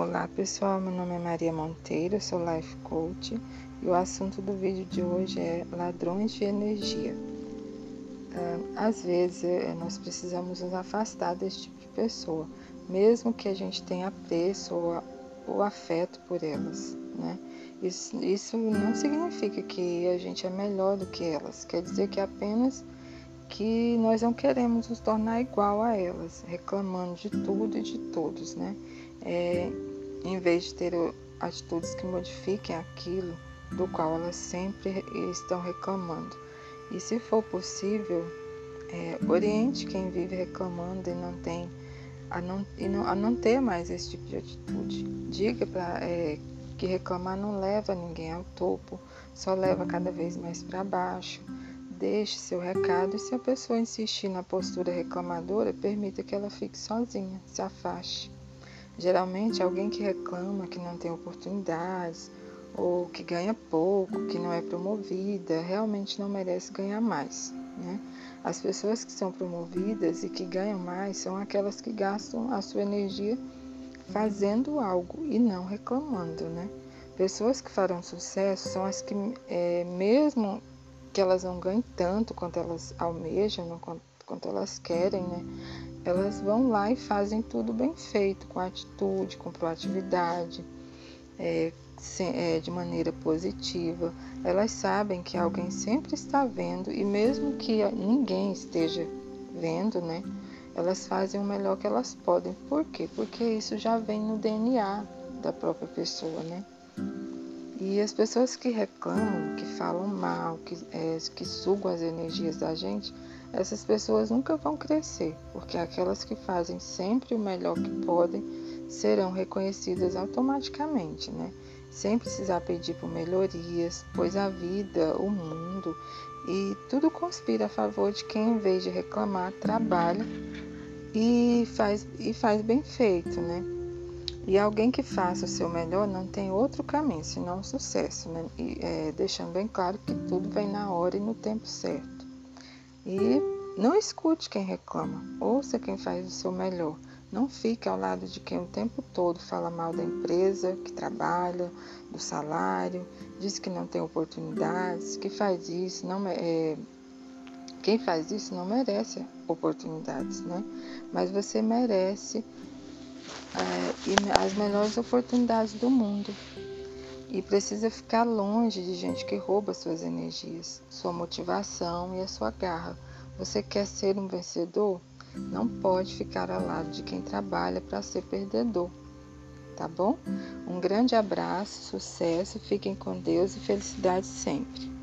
Olá pessoal, meu nome é Maria Monteiro, sou Life Coach e o assunto do vídeo de hoje é ladrões de energia. Às vezes eh, nós precisamos nos afastar desse tipo de pessoa, mesmo que a gente tenha apreço ou, ou afeto por elas. Né? Isso, isso não significa que a gente é melhor do que elas, quer dizer que apenas que nós não queremos nos tornar igual a elas, reclamando de tudo e de todos, né? é, em vez de ter atitudes que modifiquem aquilo do qual elas sempre estão reclamando. E se for possível, é, oriente quem vive reclamando e não tem a não, e não, a não ter mais esse tipo de atitude. Diga para é, que reclamar não leva ninguém ao topo, só leva cada vez mais para baixo. Deixe seu recado e se a pessoa insistir na postura reclamadora, permita que ela fique sozinha, se afaste. Geralmente, alguém que reclama que não tem oportunidades ou que ganha pouco, que não é promovida, realmente não merece ganhar mais. Né? As pessoas que são promovidas e que ganham mais são aquelas que gastam a sua energia fazendo algo e não reclamando. Né? Pessoas que farão sucesso são as que, é, mesmo que elas não ganhem tanto quanto elas almejam, quanto, elas querem, né? Elas vão lá e fazem tudo bem feito, com atitude, com proatividade, é, é, de maneira positiva. Elas sabem que alguém sempre está vendo e mesmo que ninguém esteja vendo, né? Elas fazem o melhor que elas podem. Por quê? Porque isso já vem no DNA da própria pessoa, né? E as pessoas que reclamam, que falam mal, que, é, que sugam as energias da gente, essas pessoas nunca vão crescer, porque aquelas que fazem sempre o melhor que podem serão reconhecidas automaticamente, né? Sem precisar pedir por melhorias, pois a vida, o mundo e tudo conspira a favor de quem, em vez de reclamar, trabalha e faz, e faz bem feito, né? E alguém que faça o seu melhor não tem outro caminho senão o sucesso, né? E, é, deixando bem claro que tudo vem na hora e no tempo certo. E não escute quem reclama, ouça quem faz o seu melhor. Não fique ao lado de quem o tempo todo fala mal da empresa que trabalha, do salário, diz que não tem oportunidades, que faz isso, não é, quem faz isso não merece oportunidades, né? Mas você merece é, as melhores oportunidades do mundo e precisa ficar longe de gente que rouba suas energias, sua motivação e a sua garra. Você quer ser um vencedor? Não pode ficar ao lado de quem trabalha para ser perdedor. Tá bom? Um grande abraço, sucesso, fiquem com Deus e felicidade sempre.